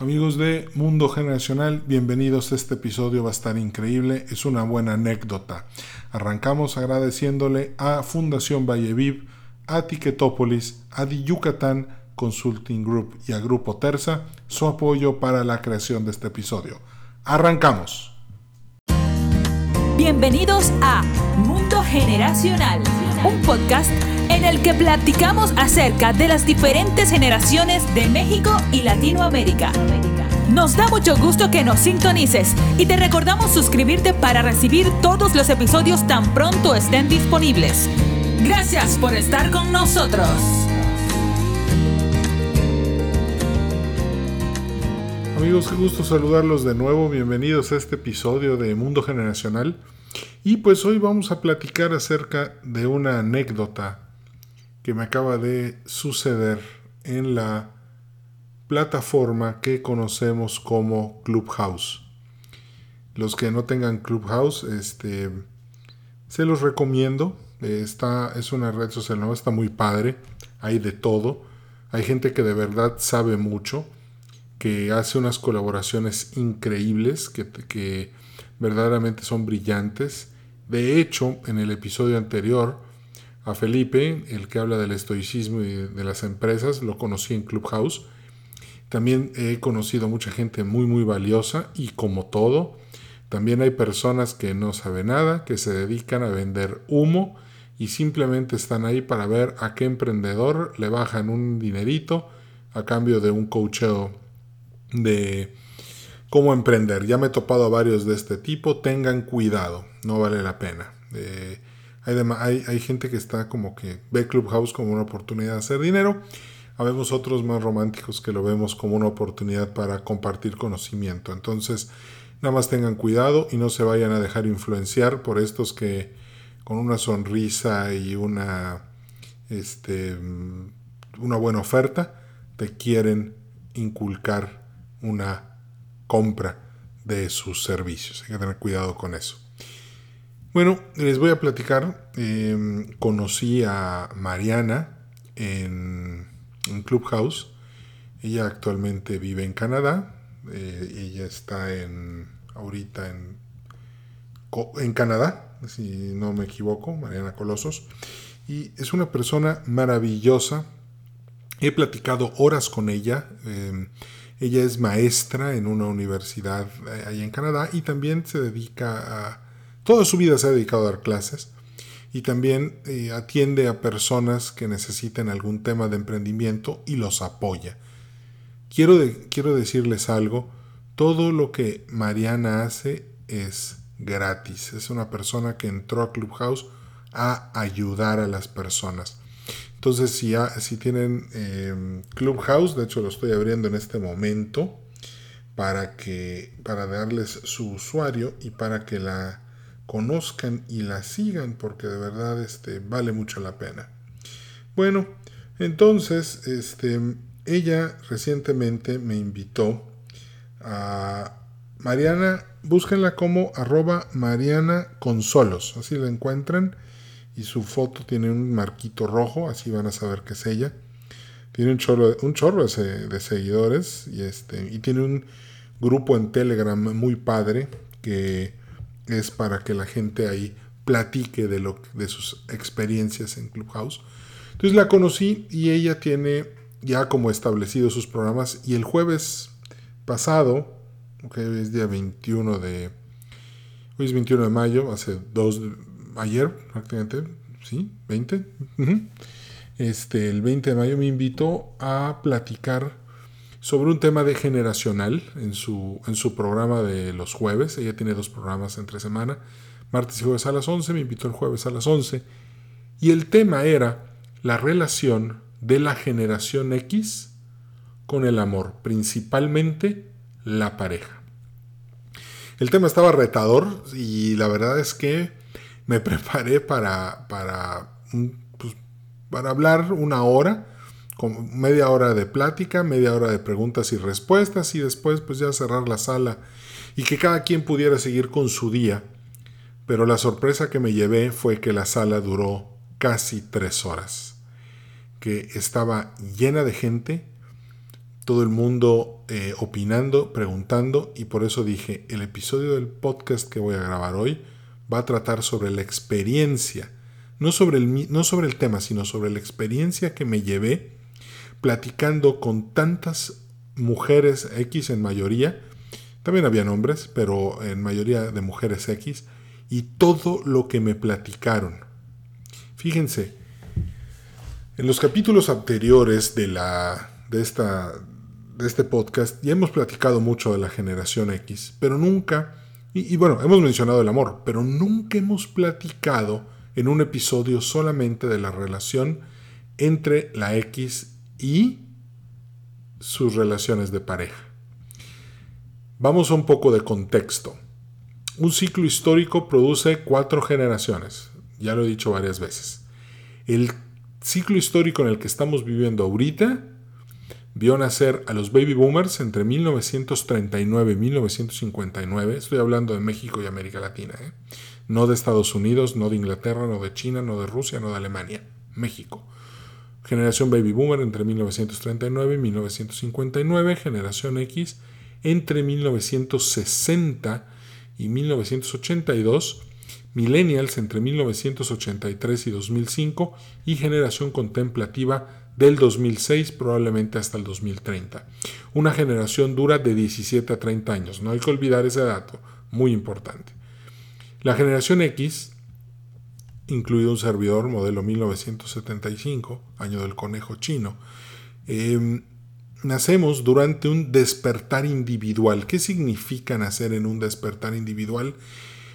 Amigos de Mundo Generacional, bienvenidos este episodio, va a estar increíble, es una buena anécdota. Arrancamos agradeciéndole a Fundación Valleviv, a Tiquetópolis, a Di Yucatán Consulting Group y a Grupo Terza su apoyo para la creación de este episodio. Arrancamos. Bienvenidos a Mundo Generacional, un podcast en el que platicamos acerca de las diferentes generaciones de México y Latinoamérica. Nos da mucho gusto que nos sintonices y te recordamos suscribirte para recibir todos los episodios tan pronto estén disponibles. Gracias por estar con nosotros. Amigos, qué gusto saludarlos de nuevo. Bienvenidos a este episodio de Mundo Generacional. Y pues hoy vamos a platicar acerca de una anécdota que me acaba de suceder en la plataforma que conocemos como Clubhouse. Los que no tengan Clubhouse, este, se los recomiendo. Esta es una red social nueva, está muy padre. Hay de todo. Hay gente que de verdad sabe mucho, que hace unas colaboraciones increíbles, que, que verdaderamente son brillantes. De hecho, en el episodio anterior, a Felipe, el que habla del estoicismo y de las empresas, lo conocí en Clubhouse. También he conocido mucha gente muy muy valiosa y como todo, también hay personas que no saben nada, que se dedican a vender humo y simplemente están ahí para ver a qué emprendedor le bajan un dinerito a cambio de un coacheo de cómo emprender. Ya me he topado a varios de este tipo, tengan cuidado, no vale la pena. Eh, hay, hay, gente que está como que ve Clubhouse como una oportunidad de hacer dinero. Habemos otros más románticos que lo vemos como una oportunidad para compartir conocimiento. Entonces, nada más tengan cuidado y no se vayan a dejar influenciar por estos que con una sonrisa y una, este, una buena oferta te quieren inculcar una compra de sus servicios. Hay que tener cuidado con eso. Bueno, les voy a platicar. Em, conocí a Mariana en, Clubhouse. Ella actualmente vive en Canadá. Eh, ella está en ahorita en, en Canadá, si no me equivoco, Mariana Colosos. Y es una persona maravillosa. He platicado horas con ella. Em, ella es maestra en una universidad eh, ahí en Canadá y también se dedica a Toda su vida se ha dedicado a dar clases y también eh, atiende a personas que necesiten algún tema de emprendimiento y los apoya. Quiero, quiero decirles algo, todo lo que Mariana hace es gratis. Es una persona que entró a Clubhouse a ayudar a las personas. Entonces, si, si tienen em, Clubhouse, de hecho lo estoy abriendo en este momento para que para darles su usuario y para que la conozcan y la sigan porque de verdad este, vale mucho la pena. Bueno, entonces este, ella recientemente me invitó a Mariana, búsquenla como arroba Mariana así la encuentran y su foto tiene un marquito rojo, así van a saber que es ella. Tiene un chorro, un chorro de, seguidores y, este, y tiene un grupo en Telegram muy padre que es para que la gente ahí platique de, lo, de sus experiencias en Clubhouse. Entonces la conocí y ella tiene ya como establecido sus programas y el jueves pasado, que es día 21 de... Hoy es 21 de mayo, hace dos... Ayer prácticamente, ¿sí? 20. Este, el 20 de mayo me invitó a platicar sobre un tema de generacional en su, en su programa de los jueves. Ella tiene dos programas entre semana, martes y jueves a las 11, me invitó el jueves a las 11. Y el tema era la relación de la generación X con el amor, principalmente la pareja. El tema estaba retador y la verdad es que me preparé para, para, pues, para hablar una hora media hora de plática, media hora de preguntas y respuestas y después pues ya cerrar la sala y que cada quien pudiera seguir con su día. Pero la sorpresa que me llevé fue que la sala duró casi tres horas, que estaba llena de gente, todo el mundo eh, opinando, preguntando, y por eso dije, el episodio del podcast que voy a grabar hoy va a tratar sobre la experiencia, no sobre el, no sobre el tema, sino sobre la experiencia que me llevé platicando con tantas mujeres X en mayoría, también había hombres, pero en mayoría de mujeres X, y todo lo que me platicaron. Fíjense, en los capítulos anteriores de, la, de, esta, de este podcast ya hemos platicado mucho de la generación X, pero nunca, y, y bueno, hemos mencionado el amor, pero nunca hemos platicado en un episodio solamente de la relación entre la X y sus relaciones de pareja. Vamos a un poco de contexto. Un ciclo histórico produce cuatro generaciones, ya lo he dicho varias veces. El ciclo histórico en el que estamos viviendo ahorita vio nacer a los baby boomers entre 1939 y 1959. Estoy hablando de México y América Latina, ¿eh? no de Estados Unidos, no de Inglaterra, no de China, no de Rusia, no de Alemania. México. Generación baby boomer entre 1939 y 1959. Generación X entre 1960 y 1982 millennials entre 1983 y 2005 y generación contemplativa del 2006 probablemente hasta el 2030. Una generación dura de 17 a 30 años, no hay que olvidar ese dato, muy importante. La generación X, incluido un servidor modelo 1975, año del conejo chino, em, nacemos durante un despertar individual. ¿Qué significa nacer en un despertar individual?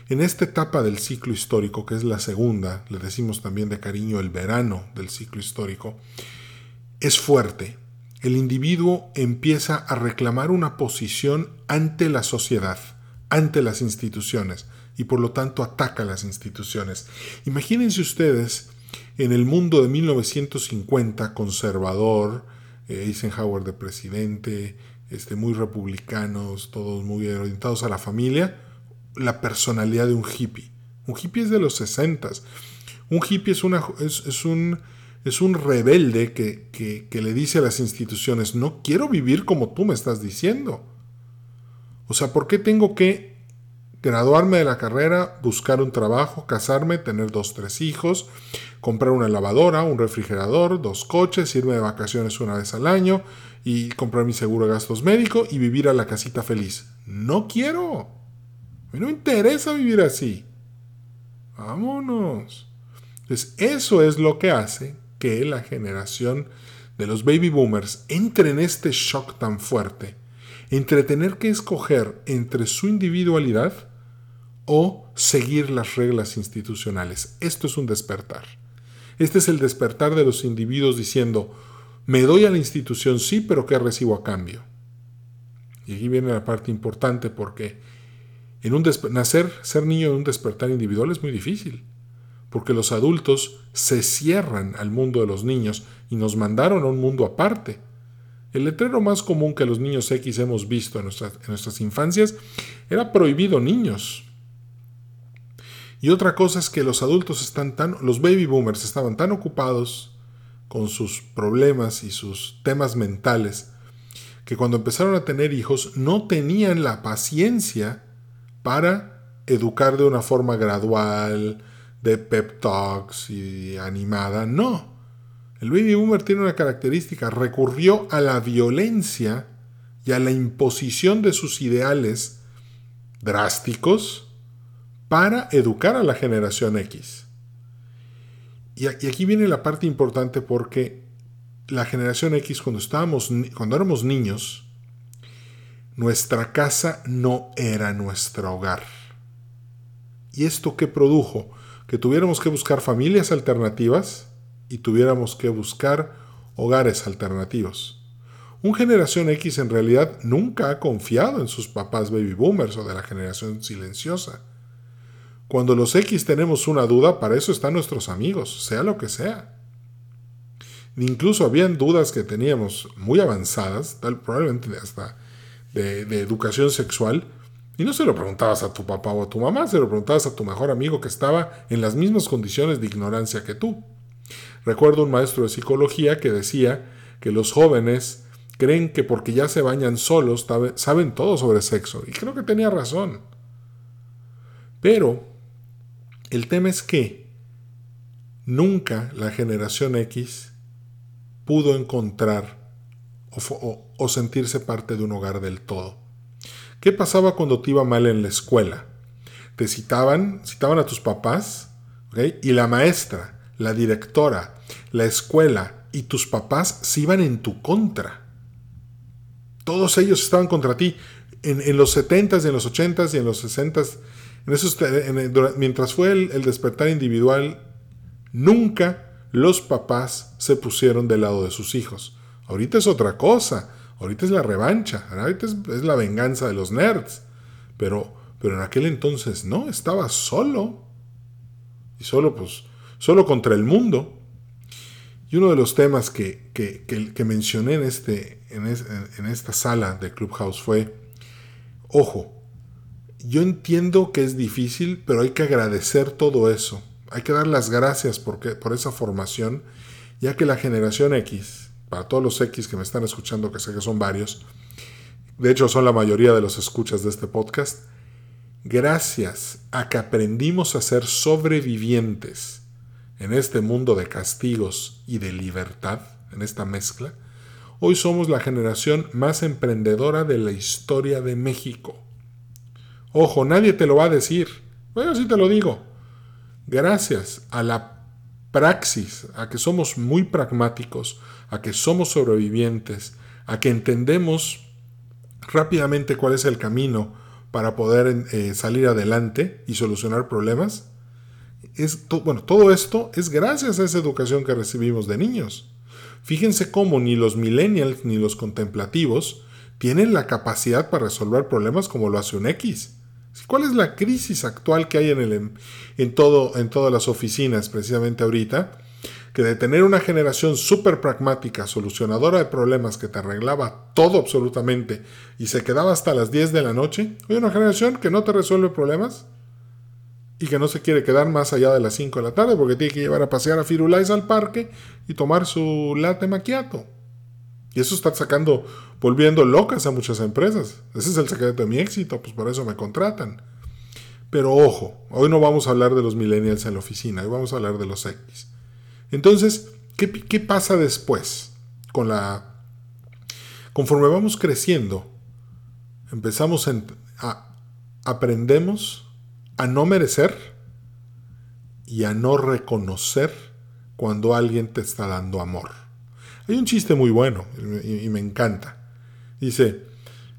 En esta etapa del ciclo histórico, que es la segunda, le decimos también de cariño el verano del ciclo histórico, es fuerte. El individuo empieza a reclamar una posición ante la sociedad, ante las instituciones, y por lo tanto ataca las instituciones. Imagínense ustedes en el mundo de 1950, conservador, eh, Eisenhower de presidente, este, muy republicanos, todos muy orientados a la familia, la personalidad de un hippie. Un hippie es de los 60. Un hippie es, una, es, un, es un rebelde que, que, le dice a las instituciones, no quiero vivir como tú me estás diciendo. O sea, ¿por qué tengo que graduarme de la carrera, buscar un trabajo, casarme, tener dos, tres hijos, comprar una lavadora, un refrigerador, dos coches, irme de vacaciones una vez al año y comprar mi seguro de gastos médicos y vivir a la casita feliz? No quiero no me interesa vivir así. Vámonos. Entonces, eso es lo que hace que la generación de los baby boomers entre en este shock tan fuerte, entre tener que escoger entre su individualidad o seguir las reglas institucionales. Esto es un despertar. Este es el despertar de los individuos diciendo, me doy a la institución sí, pero ¿qué recibo a cambio? Y aquí viene la parte importante porque en un nacer, ser niño en un despertar individual es muy difícil, porque los adultos se cierran al mundo de los niños y nos mandaron a un mundo aparte. El letrero más común que los niños X hemos visto en en nuestras infancias era prohibido niños. Y otra cosa es que los adultos están tan, los baby boomers estaban tan ocupados con sus problemas y sus temas mentales, que cuando empezaron a tener hijos no tenían la paciencia para educar de una forma gradual, de pep talks y animada. No. El baby boomer tiene una característica, recurrió a la violencia y a la imposición de sus ideales drásticos para educar a la generación X. Y aquí viene la parte importante porque la generación X cuando estábamos cuando éramos niños nuestra casa no era nuestro hogar. ¿Y esto qué produjo? Que tuviéramos que buscar familias alternativas y tuviéramos que buscar hogares alternativos. Un generación X en realidad nunca ha confiado en sus papás baby boomers o de la generación silenciosa. Cuando los X tenemos una duda, para eso están nuestros amigos, sea lo que sea. Incluso habían dudas que teníamos muy avanzadas, probablemente hasta de, educación sexual, y no se lo preguntabas a tu papá o a tu mamá, se lo preguntabas a tu mejor amigo que estaba en las mismas condiciones de ignorancia que tú. Recuerdo un maestro de psicología que decía que los jóvenes creen que porque ya se bañan solos saben todo sobre sexo. Y creo que tenía razón. Pero el tema es que nunca la generación X pudo encontrar o, sentirse parte de un hogar del todo. ¿Qué pasaba cuando te iba mal en la escuela? Te citaban, citaban a tus papás, y la maestra, la directora, la escuela y tus papás se iban en tu contra. Todos ellos estaban contra ti. En, los 70s, en los 80s y en los 60s, mientras fue el, despertar individual, nunca los papás se pusieron del lado de sus hijos. Ahorita es otra cosa. Ahorita es la revancha. Ahorita es, es la venganza de los nerds. Pero, pero en aquel entonces no, estaba solo. Y solo, pues, solo contra el mundo. Y uno de los temas que, que, mencioné en, este, en, en esta sala de Clubhouse fue, ojo, yo entiendo que es difícil, pero hay que agradecer todo eso. Hay que dar las gracias porque, por esa formación, ya que la generación X, para todos los X que me están escuchando, que sé que son varios, de hecho son la mayoría de los escuchas de este podcast, gracias a que aprendimos a ser sobrevivientes en este mundo de castigos y de libertad, en esta mezcla, hoy somos la generación más emprendedora de la historia de México. Ojo, nadie te lo va a decir. Bueno, sí te lo digo. Gracias a la praxis, a que somos muy pragmáticos, a que somos sobrevivientes, a que entendemos rápidamente cuál es el camino para poder eh, salir adelante y solucionar problemas, bueno, todo esto es gracias a esa educación que recibimos de niños. Fíjense cómo ni los millennials ni los contemplativos tienen la capacidad para resolver problemas como lo hace un X. ¿Cuál es la crisis actual que hay en, todo, en todas las oficinas precisamente ahorita? Que de tener una generación súper pragmática, solucionadora de problemas que te arreglaba todo absolutamente y se quedaba hasta las 10 de la noche, hay una generación que no te resuelve problemas y que no se quiere quedar más allá de las 5 de la tarde porque tiene que llevar a pasear a Firulais al parque y tomar su latte macchiato. Y eso está sacando, volviendo locas a muchas empresas. Ese es el secreto de mi éxito, pues por eso me contratan. Pero ojo, hoy no vamos a hablar de los millennials en la oficina, hoy vamos a hablar de los X. Entonces, ¿qué, pasa después? Con la... Conforme vamos creciendo, empezamos a... Aprendemos a no merecer y a no reconocer cuando alguien te está dando amor. Hay un chiste muy bueno y, me encanta. Dice,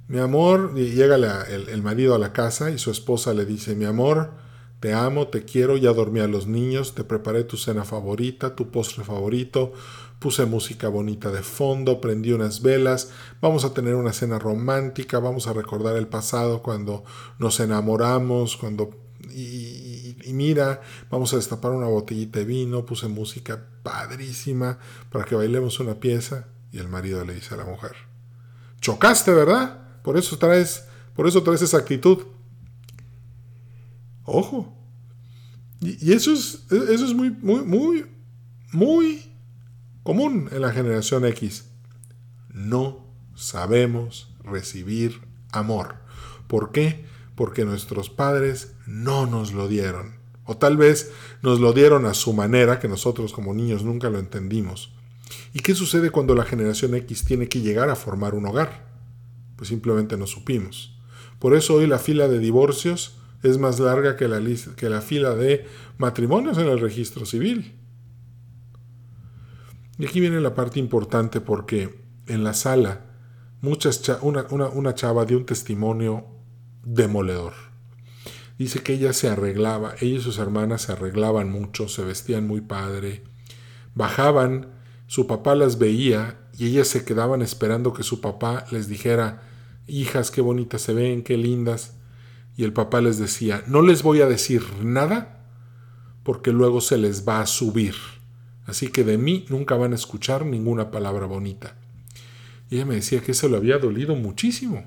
mi amor, y llega el, marido a la casa y su esposa le dice, mi amor, te amo, te quiero, ya dormí a los niños, te preparé tu cena favorita, tu postre favorito, puse música bonita de fondo, prendí unas velas, vamos a tener una cena romántica, vamos a recordar el pasado cuando nos enamoramos, cuando y, mira, vamos a destapar una botellita de vino, puse música padrísima para que bailemos una pieza. Y el marido le dice a la mujer, chocaste, ¿verdad? Por eso traes, por eso traes esa actitud. Ojo. Y, eso es, eso es muy, muy, muy, muy común en la generación X. No sabemos recibir amor. ¿Por qué? porque nuestros padres no nos lo dieron. O tal vez nos lo dieron a su manera, que nosotros como niños nunca lo entendimos. ¿Y qué sucede cuando la generación X tiene que llegar a formar un hogar? Pues simplemente no supimos. Por eso hoy la fila de divorcios es más larga que la, que la fila de matrimonios en el registro civil. Y aquí viene la parte importante porque en la sala muchas una, una chava dio un testimonio demoledor. Dice que ella se arreglaba, ella y sus hermanas se arreglaban mucho, se vestían muy padre, bajaban, su papá las veía y ellas se quedaban esperando que su papá les dijera, hijas, qué bonitas se ven, qué lindas. Y el papá les decía, no les voy a decir nada porque luego se les va a subir. Así que de mí nunca van a escuchar ninguna palabra bonita. Y ella me decía que eso le había dolido muchísimo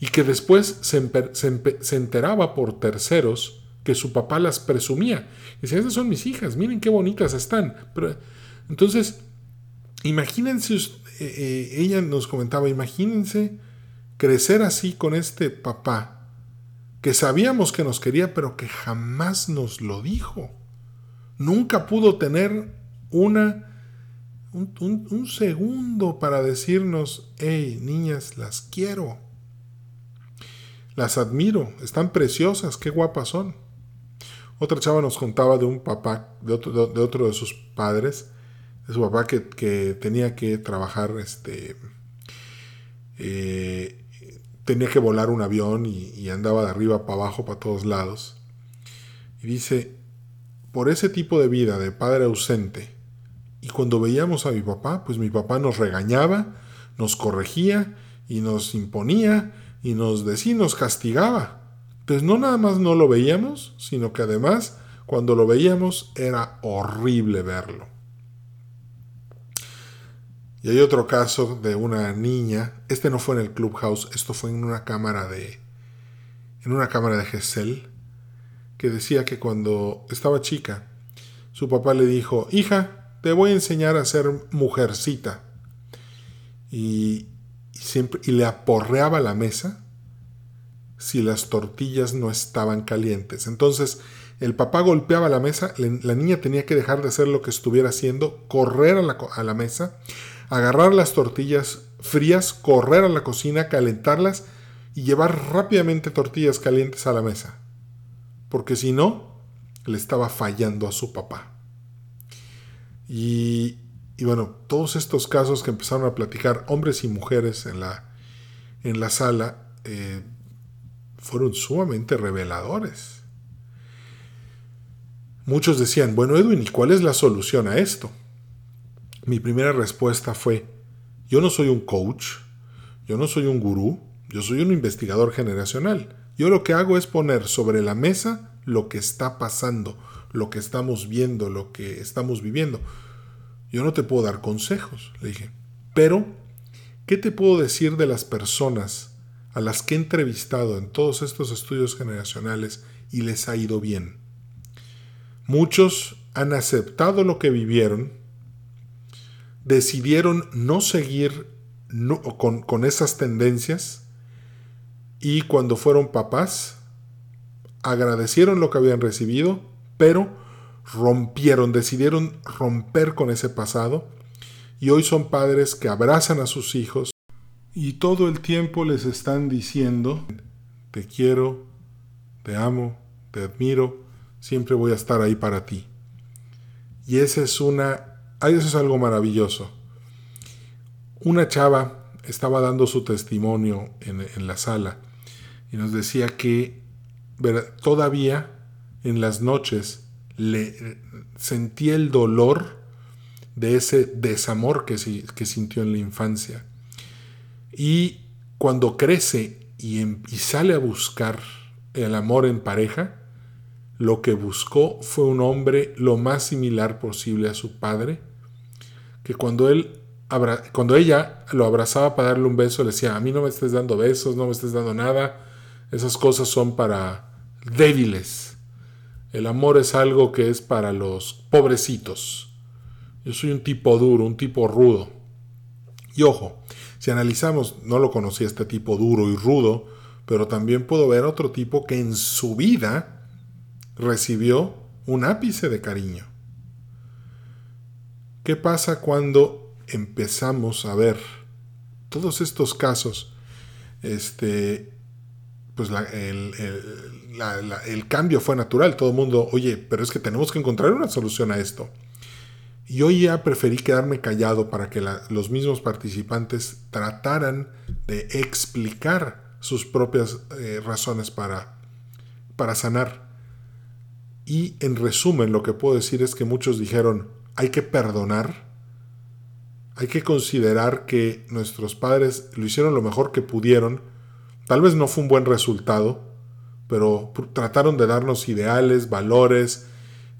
y que después se, enteraba por terceros que su papá las presumía. Y decía, esas son mis hijas, miren qué bonitas están. Pero, entonces, imagínense eh, ella nos comentaba, imagínense crecer así con este papá, que sabíamos que nos quería, pero que jamás nos lo dijo. Nunca pudo tener una un, segundo para decirnos, hey, niñas, las quiero. Las admiro, están preciosas, qué guapas son. Otra chava nos contaba de un papá, de, otro de sus padres, de su papá que, tenía que trabajar, este, eh, tenía que volar un avión y, andaba de arriba para abajo, para todos lados. Y dice, por ese tipo de vida de padre ausente, y cuando veíamos a mi papá, pues mi papá nos regañaba, nos corregía y nos imponía y nos decía, nos castigaba. Pues no nada más no lo veíamos, sino que además cuando lo veíamos era horrible verlo. Y hay otro caso de una niña, este no fue en el clubhouse, esto fue en una cámara de en una cámara de Gesell, que decía que cuando estaba chica, su papá le dijo, "Hija, te voy a enseñar a ser mujercita. Y, siempre, y le aporreaba la mesa si las tortillas no estaban calientes. Entonces, el papá golpeaba la mesa, la niña tenía que dejar de hacer lo que estuviera haciendo, correr a la, a la mesa, agarrar las tortillas frías, correr a la cocina, calentarlas y llevar rápidamente tortillas calientes a la mesa. Porque si no, le estaba fallando a su papá. Y, bueno, todos estos casos que empezaron a platicar hombres y mujeres en la, en la sala eh, fueron sumamente reveladores. Muchos decían, bueno Edwin, ¿y cuál es la solución a esto? Mi primera respuesta fue, yo no soy un coach, yo no soy un gurú, yo soy un investigador generacional. Yo lo que hago es poner sobre la mesa lo que está pasando, lo que estamos viendo, lo que estamos viviendo. Yo no te puedo dar consejos, le dije. Pero, ¿qué te puedo decir de las personas a las que he entrevistado en todos estos estudios generacionales y les ha ido bien? Muchos han aceptado lo que vivieron, decidieron no seguir con, con esas tendencias y cuando fueron papás, agradecieron lo que habían recibido, pero rompieron, decidieron romper con ese pasado y hoy son padres que abrazan a sus hijos y todo el tiempo les están diciendo, te quiero, te amo, te admiro, siempre voy a estar ahí para ti. Y esa es una, eso es algo maravilloso. Una chava estaba dando su testimonio en, la sala y nos decía que todavía en las noches le sentía el dolor de ese desamor que, sintió en la infancia. Y cuando crece em, y sale a buscar el amor en pareja, lo que buscó fue un hombre lo más similar posible a su padre, que cuando él cuando ella lo abrazaba para darle un beso, le decía, a mí no me estés dando besos, no me estés dando nada, esas cosas son para débiles. El amor es algo que es para los pobrecitos. Yo soy un tipo duro, un tipo rudo. Y ojo, si analizamos, no lo conocí este tipo duro y rudo, pero también puedo ver otro tipo que en su vida recibió un ápice de cariño. ¿Qué pasa cuando empezamos a ver todos estos casos? Este, pues el, cambio fue natural. Todo el mundo, oye, pero es que tenemos que encontrar una solución a esto. Y hoy ya preferí quedarme callado para que los mismos participantes trataran de explicar sus propias eh, razones para, para sanar. Y en resumen, lo que puedo decir es que muchos dijeron, hay que perdonar, hay que considerar que nuestros padres lo hicieron lo mejor que pudieron, Tal vez no fue un buen resultado, pero trataron de darnos ideales, valores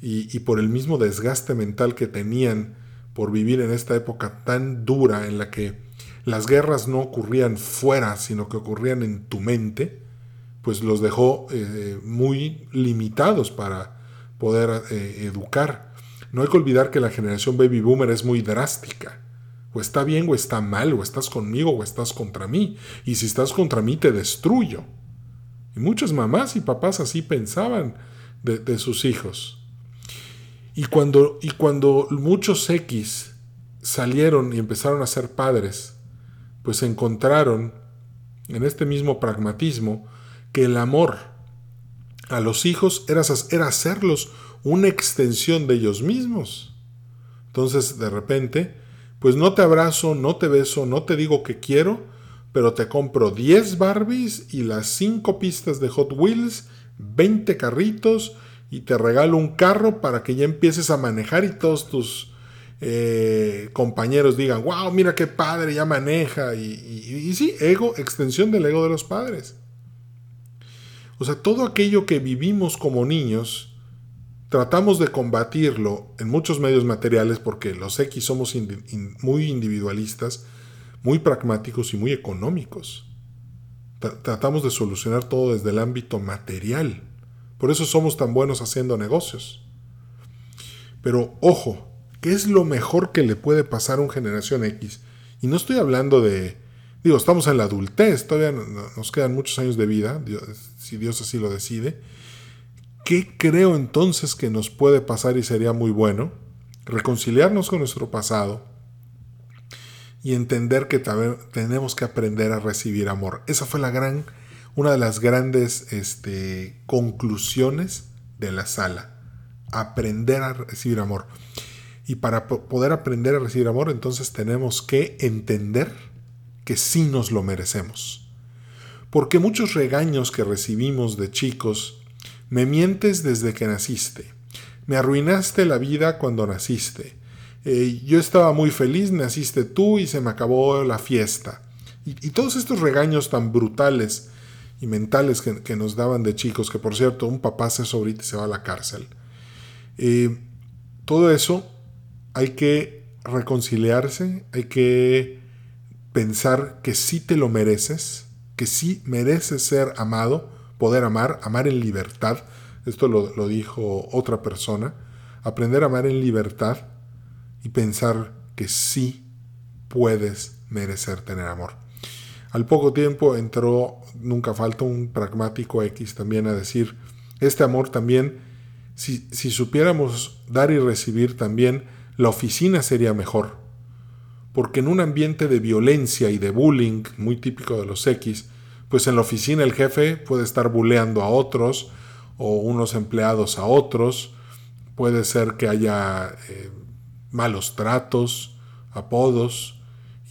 y, por el mismo desgaste mental que tenían por vivir en esta época tan dura en la que las guerras no ocurrían fuera, sino que ocurrían en tu mente, pues los dejó eh, muy limitados para poder eh, educar. No hay que olvidar que la generación baby boomer es muy drástica. O está bien o está mal, o estás conmigo o estás contra mí. Y si estás contra mí te destruyo. Y muchas mamás y papás así pensaban de, sus hijos. Y cuando, y cuando muchos X salieron y empezaron a ser padres, pues encontraron en este mismo pragmatismo que el amor a los hijos era, era hacerlos una extensión de ellos mismos. Entonces, de repente, pues no te abrazo, no te beso, no te digo que quiero, pero te compro 10 Barbies y las 5 pistas de Hot Wheels, 20 carritos y te regalo un carro para que ya empieces a manejar y todos tus eh, compañeros digan, wow, mira qué padre, ya maneja. Y, y, sí, ego, extensión del ego de los padres. O sea, todo aquello que vivimos como niños, tratamos de combatirlo en muchos medios materiales porque los X somos muy individualistas, muy pragmáticos y muy económicos. tratamos de solucionar todo desde el ámbito material. Por eso somos tan buenos haciendo negocios. Pero ojo, ¿qué es lo mejor que le puede pasar a un generación X? Y no estoy hablando de, digo, estamos en la adultez, todavía nos quedan muchos años de vida, si Dios así lo decide. ¿Qué creo entonces que nos puede pasar y sería muy bueno? Reconciliarnos con nuestro pasado y entender que tenemos que aprender a recibir amor. Esa fue la gran, una de las grandes este, conclusiones de la sala. Aprender a recibir amor. Y para poder aprender a recibir amor, entonces tenemos que entender que sí nos lo merecemos. Porque muchos regaños que recibimos de chicos, me mientes desde que naciste, me arruinaste la vida cuando naciste, eh, yo estaba muy feliz, naciste tú y se me acabó la fiesta. Y, todos estos regaños tan brutales y mentales que, nos daban de chicos, que por cierto, un papá se sobrita y se va a la cárcel. Eh, todo eso hay que reconciliarse, hay que pensar que sí te lo mereces, que sí mereces ser amado, poder amar, amar en libertad. Esto lo, lo dijo otra persona. Aprender a amar en libertad y pensar que sí puedes merecer tener amor. Al poco tiempo entró, nunca falta un pragmático X también a decir, este amor también, si, si supiéramos dar y recibir también, la oficina sería mejor. Porque en un ambiente de violencia y de bullying, muy típico de los X, pues en la oficina el jefe puede estar bulleando a otros o unos empleados a otros, puede ser que haya eh, malos tratos, apodos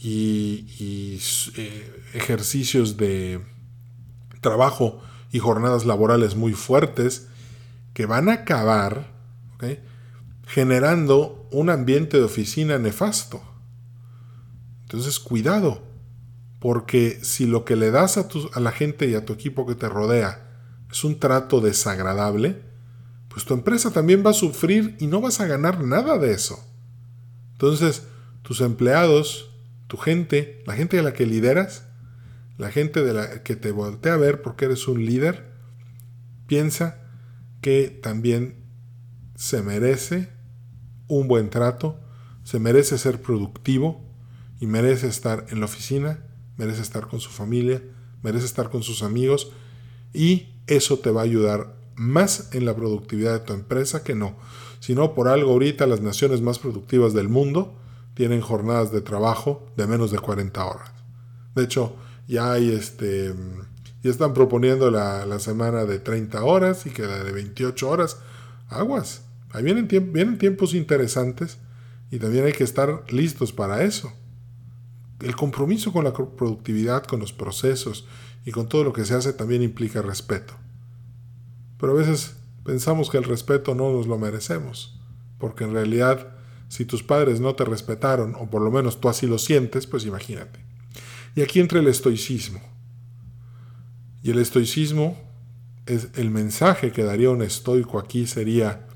y, eh, ejercicios de trabajo y jornadas laborales muy fuertes que van a acabar generando un ambiente de oficina nefasto. Entonces, cuidado, porque si lo que le das a, a la gente y a tu equipo que te rodea es un trato desagradable, pues tu empresa también va a sufrir y no vas a ganar nada de eso. Entonces, tus empleados, tu gente, la gente a la que lideras, la gente de la que te voltea a ver porque eres un líder, piensa que también se merece un buen trato, se merece ser productivo y merece estar en la oficina, merece estar con su familia, merece estar con sus amigos y eso te va a ayudar más en la productividad de tu empresa que no. Si no, por algo ahorita las naciones más productivas del mundo tienen jornadas de trabajo de menos de 40 horas. De hecho, ya hay este ya están proponiendo la, semana de 30 horas y que la de 28 horas. Aguas. Ahí vienen, vienen tiempos interesantes y también hay que estar listos para eso. El compromiso con la productividad, con los procesos y con todo lo que se hace también implica respeto. Pero a veces pensamos que el respeto no nos lo merecemos, porque en realidad si tus padres no te respetaron, o por lo menos tú así lo sientes, pues imagínate. Y aquí entra el estoicismo. Y el estoicismo es el mensaje que daría un estoico aquí sería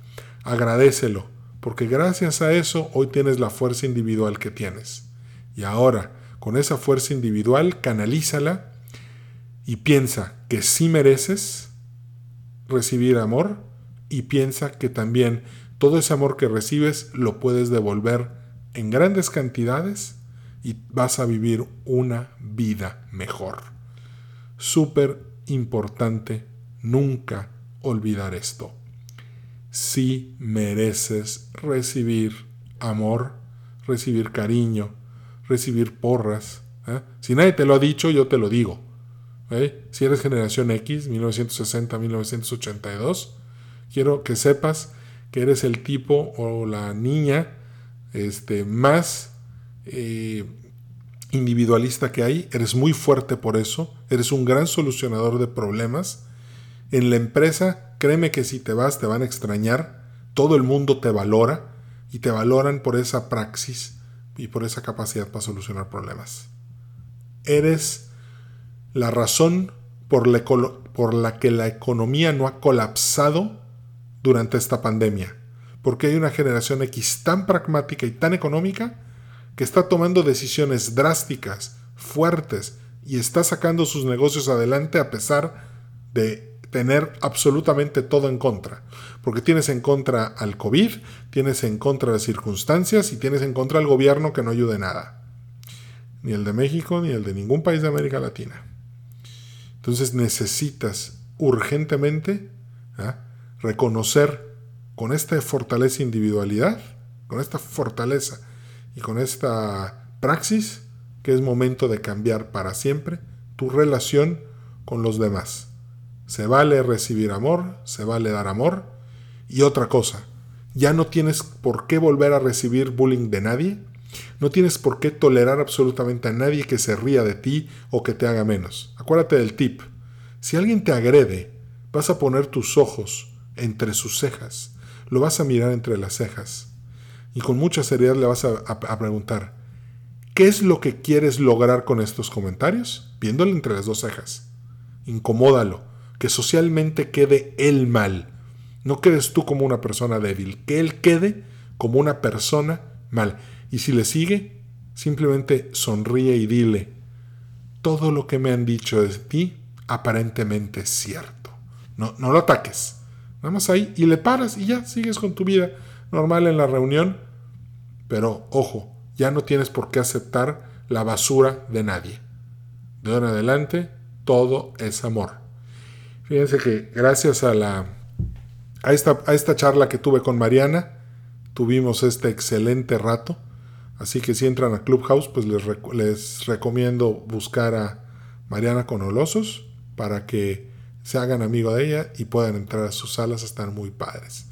agradecelo, porque gracias a eso hoy tienes la fuerza individual que tienes. Y ahora, con esa fuerza individual, canalízala y piensa que sí mereces recibir amor y piensa que también todo ese amor que recibes lo puedes devolver en grandes cantidades y vas a vivir una vida mejor. Súper importante nunca olvidar esto. Si mereces recibir amor, recibir cariño, recibir porras. ¿eh? Si nadie te lo ha dicho, yo te lo digo. ¿eh? Si eres generación X, 1960-1982, quiero que sepas que eres el tipo o la niña este, más eh, individualista que hay, eres muy fuerte por eso, eres un gran solucionador de problemas. En la empresa, créeme que si te vas te van a extrañar, todo el mundo te valora y te valoran por esa praxis y por esa capacidad para solucionar problemas. Eres la razón por la, por la que la economía no ha colapsado durante esta pandemia, porque hay una generación X tan pragmática y tan económica que está tomando decisiones drásticas, fuertes, y está sacando sus negocios adelante a pesar de tener absolutamente todo en contra. Porque tienes en contra al COVID, tienes en contra las circunstancias y tienes en contra al gobierno que no ayude nada. Ni el de México ni el de ningún país de América Latina. Entonces necesitas urgentemente ¿ah? reconocer con esta fortaleza individualidad, con esta fortaleza y con esta praxis que es momento de cambiar para siempre tu relación con los demás. Se vale recibir amor, se vale dar amor. Y otra cosa, ya no tienes por qué volver a recibir bullying de nadie, no tienes por qué tolerar absolutamente a nadie que se ría de ti o que te haga menos. Acuérdate del tip. Si alguien te agrede, vas a poner tus ojos entre sus cejas, lo vas a mirar entre las cejas y con mucha seriedad le vas a, preguntar, ¿qué es lo que quieres lograr con estos comentarios? Viéndole entre las dos cejas. Incomódalo, que socialmente quede él mal. No quedes tú como una persona débil, que él quede como una persona mal. Y si le sigue, simplemente sonríe y dile, todo lo que me han dicho de ti aparentemente es cierto. No, no lo ataques. Nada más ahí y le paras y ya sigues con tu vida normal en la reunión, pero ojo, ya no tienes por qué aceptar la basura de nadie. De ahora en adelante, todo es amor. Fíjense que gracias a la a esta, a esta charla que tuve con Mariana, tuvimos este excelente rato. Así que si entran a Clubhouse, pues les, les recomiendo buscar a Mariana Conolosos para que se hagan amigo de ella y puedan entrar a sus salas, están muy padres.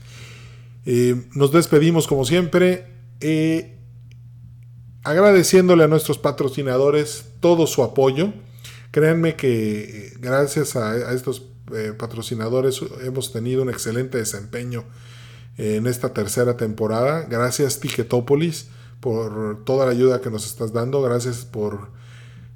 Eh, nos despedimos como siempre, eh, agradeciéndole a nuestros patrocinadores todo su apoyo. Créanme que eh, gracias a, estos patrocinadores hemos tenido un excelente desempeño en esta tercera temporada. Gracias Ticketopolis por toda la ayuda que nos estás dando. Gracias por,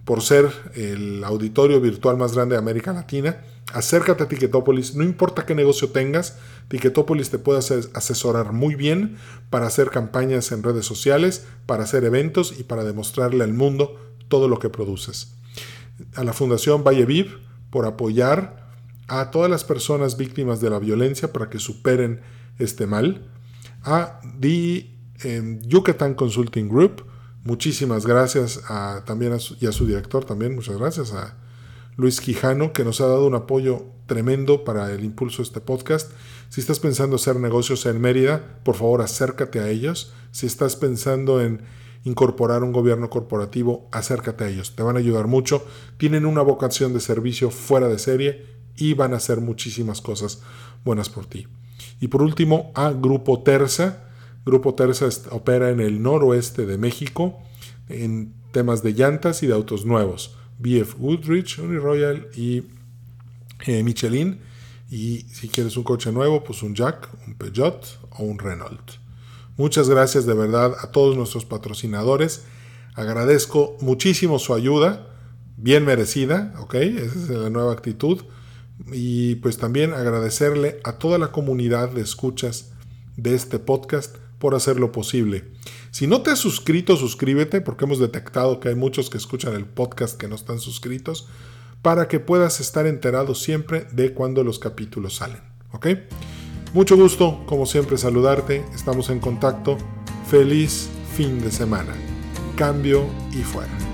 por ser el auditorio virtual más grande de América Latina. Acércate a Ticketopolis, no importa qué negocio tengas, Ticketopolis te puede asesorar muy bien para hacer campañas en redes sociales, para hacer eventos y para demostrarle al mundo todo lo que produces. A la Fundación Valle Viv por apoyar a todas las personas víctimas de la violencia para que superen este mal. A The em, Yucatán Consulting Group, muchísimas gracias también y a su director también, muchas gracias a Luis Quijano, que nos ha dado un apoyo tremendo para el impulso de este podcast. Si estás pensando hacer negocios en Mérida, por favor acércate a ellos. Si estás pensando en incorporar un gobierno corporativo, acércate a ellos. Te van a ayudar mucho. Tienen una vocación de servicio fuera de serie y van a hacer muchísimas cosas buenas por ti. Y por último, a Grupo Terza. Grupo Terza opera en el noroeste de México en temas de llantas y de autos nuevos. BF Goodrich, Uniroyal y eh, Michelin. Y si quieres un coche nuevo, pues un Jack, un Peugeot o un Renault. Muchas gracias de verdad a todos nuestros patrocinadores. Agradezco muchísimo su ayuda, bien merecida, ¿ok? Esa es la nueva actitud. Y pues también agradecerle a toda la comunidad de escuchas de este podcast por hacerlo posible. Si no te has suscrito, suscríbete porque hemos detectado que hay muchos que escuchan el podcast que no están suscritos para que puedas estar enterado siempre de cuando los capítulos salen. ¿Ok? Mucho gusto, como siempre, saludarte. Estamos en contacto. Feliz fin de semana. cambio y fuera.